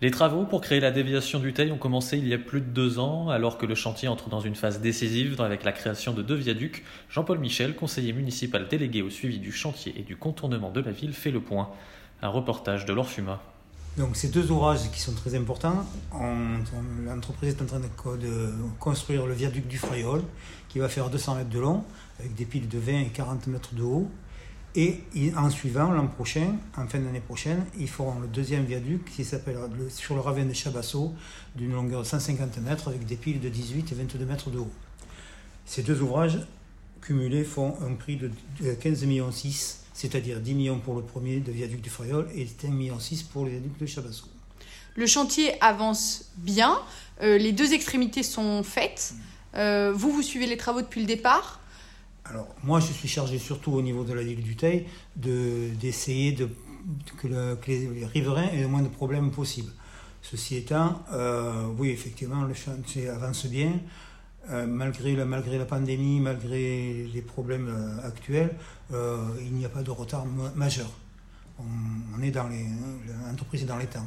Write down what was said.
Les travaux pour créer la déviation du Teil ont commencé il y a plus de deux ans, alors que le chantier entre dans une phase décisive avec la création de deux viaducs. Jean-Paul Michel, conseiller municipal délégué au suivi du chantier et du contournement de la ville, fait le point. Un reportage de l'Orfuma. Donc ces deux ouvrages qui sont très importants, l'entreprise est en train de, construire le viaduc du Frayol, qui va faire 200 mètres de long, avec des piles de 20 et 40 mètres de haut. Et en suivant, l'an prochain, en fin d'année prochaine, ils feront le deuxième viaduc qui s'appelle sur le ravin de Chabasso, d'une longueur de 150 mètres, avec des piles de 18 et 22 mètres de haut. Ces deux ouvrages cumulés font un prix de 15 millions 6, c'est-à-dire 10 millions pour le premier de viaduc du Frayol et 1,6 million pour le viaduc de Chabasso. Le chantier avance bien, euh, les deux extrémités sont faites. Euh, vous, vous suivez les travaux depuis le départ alors, moi, je suis chargé surtout au niveau de la ville du Teil d'essayer de, que, les riverains aient le moins de problèmes possible. Ceci étant, euh, oui, effectivement, le chantier avance bien. Euh, malgré, la, pandémie, malgré les problèmes euh, actuels, il n'y a pas de retard majeur. On, est dans les. L'entreprise est dans les temps.